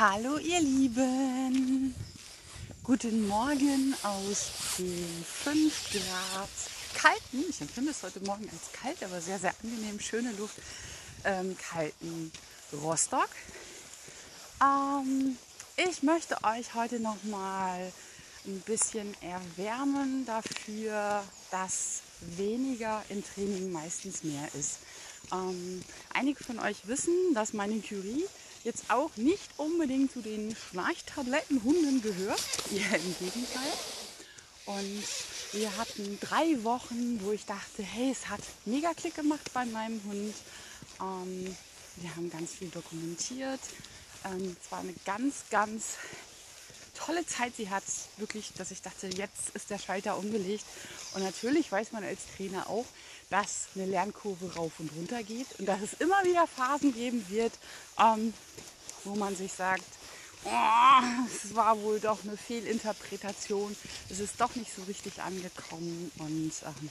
Hallo ihr Lieben, guten Morgen aus dem 5 Grad kalten, ich empfinde es heute Morgen als kalt, aber sehr, sehr angenehm, schöne Luft, ähm, kalten Rostock. Ähm, ich möchte euch heute noch mal ein bisschen erwärmen dafür, dass weniger im Training meistens mehr ist. Ähm, einige von euch wissen, dass meine Curie jetzt auch nicht unbedingt zu den Schnarchtablettenhunden gehört. Eher im Gegenteil. Und wir hatten drei Wochen, wo ich dachte, hey, es hat mega Klick gemacht bei meinem Hund. Ähm, wir haben ganz viel dokumentiert. Ähm, es war eine ganz, ganz tolle Zeit. Sie hat wirklich, dass ich dachte, jetzt ist der Schalter umgelegt. Und natürlich weiß man als Trainer auch, dass eine Lernkurve rauf und runter geht und dass es immer wieder Phasen geben wird, ähm, wo man sich sagt, oh, es war wohl doch eine Fehlinterpretation, es ist doch nicht so richtig angekommen und ähm,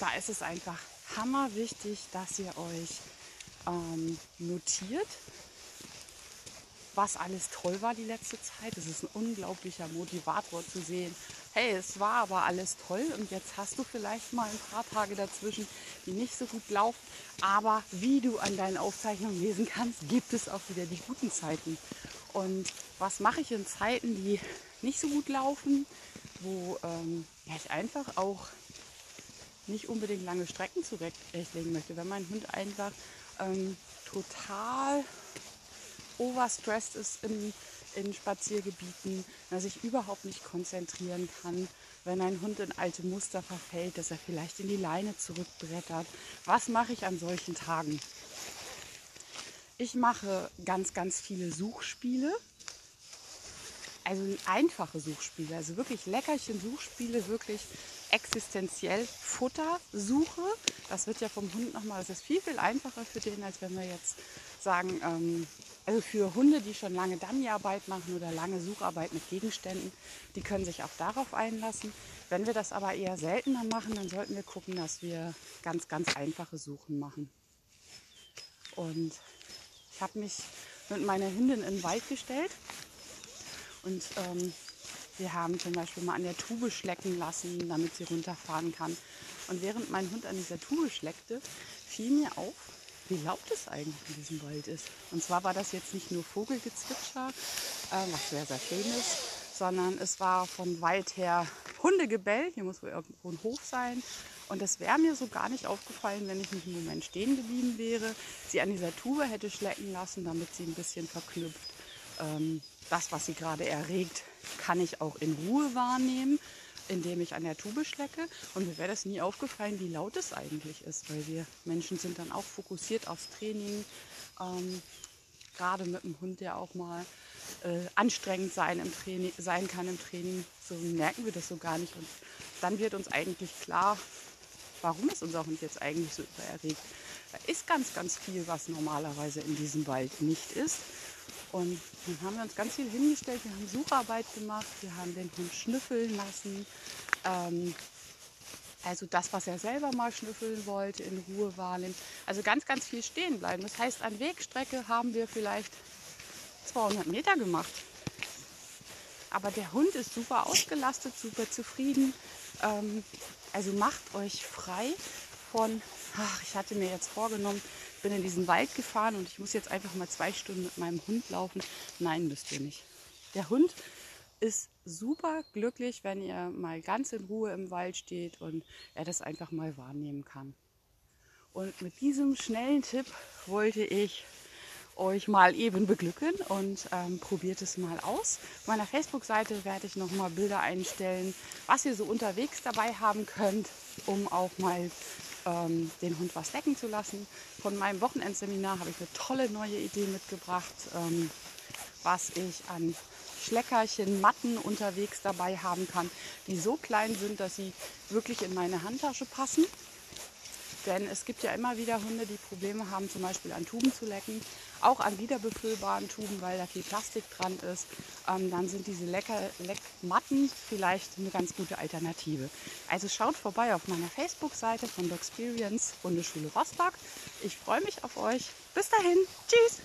da ist es einfach hammer wichtig, dass ihr euch ähm, notiert, was alles toll war die letzte Zeit. Es ist ein unglaublicher Motivator zu sehen. Hey, es war aber alles toll und jetzt hast du vielleicht mal ein paar Tage dazwischen, die nicht so gut laufen. Aber wie du an deinen Aufzeichnungen lesen kannst, gibt es auch wieder die guten Zeiten. Und was mache ich in Zeiten, die nicht so gut laufen, wo ähm, ich einfach auch nicht unbedingt lange Strecken zurechtlegen möchte. Wenn mein Hund einfach ähm, total overstressed ist in, in Spaziergebieten, dass ich überhaupt nicht konzentrieren kann, wenn ein Hund in alte Muster verfällt, dass er vielleicht in die Leine zurückbrettert. Was mache ich an solchen Tagen? Ich mache ganz, ganz viele Suchspiele. Also einfache Suchspiele, also wirklich Leckerchen-Suchspiele, wirklich existenziell Futtersuche. Das wird ja vom Hund nochmal, das ist viel, viel einfacher für den, als wenn wir jetzt sagen, ähm, also für Hunde, die schon lange Dummyarbeit machen oder lange Sucharbeit mit Gegenständen, die können sich auch darauf einlassen. Wenn wir das aber eher seltener machen, dann sollten wir gucken, dass wir ganz, ganz einfache Suchen machen. Und ich habe mich mit meiner Hündin in den Wald gestellt und ähm, wir haben zum Beispiel mal an der Tube schlecken lassen, damit sie runterfahren kann. Und während mein Hund an dieser Tube schleckte, fiel mir auf, wie laut es eigentlich in diesem Wald ist. Und zwar war das jetzt nicht nur Vogelgezwitscher, äh, was sehr, sehr schön ist, sondern es war von weit her Hundegebell. Hier muss wohl irgendwo ein Hof sein. Und das wäre mir so gar nicht aufgefallen, wenn ich nicht einen Moment stehen geblieben wäre, sie an dieser Tube hätte schlecken lassen, damit sie ein bisschen verknüpft. Ähm, das, was sie gerade erregt, kann ich auch in Ruhe wahrnehmen indem ich an der Tube schlecke. Und mir wäre das nie aufgefallen, wie laut es eigentlich ist, weil wir Menschen sind dann auch fokussiert aufs Training. Ähm, Gerade mit einem Hund, der auch mal äh, anstrengend sein, im Training, sein kann im Training, so merken wir das so gar nicht. Und dann wird uns eigentlich klar, warum ist unser Hund jetzt eigentlich so übererregt. Da ist ganz, ganz viel, was normalerweise in diesem Wald nicht ist. Und dann haben wir uns ganz viel hingestellt, wir haben Sucharbeit gemacht, wir haben den Hund schnüffeln lassen. Ähm, also das, was er selber mal schnüffeln wollte, in Ruhe wahrnehmen. Also ganz, ganz viel stehen bleiben. Das heißt, an Wegstrecke haben wir vielleicht 200 Meter gemacht. Aber der Hund ist super ausgelastet, super zufrieden. Ähm, also macht euch frei von, ach, ich hatte mir jetzt vorgenommen, bin in diesen Wald gefahren und ich muss jetzt einfach mal zwei Stunden mit meinem Hund laufen. Nein, müsst ihr nicht. Der Hund ist super glücklich, wenn ihr mal ganz in Ruhe im Wald steht und er das einfach mal wahrnehmen kann. Und mit diesem schnellen Tipp wollte ich euch mal eben beglücken und ähm, probiert es mal aus. Auf meiner Facebook-Seite werde ich noch mal Bilder einstellen, was ihr so unterwegs dabei haben könnt, um auch mal ähm, den Hund was decken zu lassen. Von meinem Wochenendseminar habe ich eine tolle neue Idee mitgebracht, ähm, was ich an Schleckerchen, Matten unterwegs dabei haben kann, die so klein sind, dass sie wirklich in meine Handtasche passen. Denn es gibt ja immer wieder Hunde, die Probleme haben, zum Beispiel an Tuben zu lecken, auch an wiederbefüllbaren Tuben, weil da viel Plastik dran ist. Ähm, dann sind diese Lecker Leckmatten vielleicht eine ganz gute Alternative. Also schaut vorbei auf meiner Facebook-Seite von Dogsperience Hundeschule Rostock. Ich freue mich auf euch. Bis dahin. Tschüss.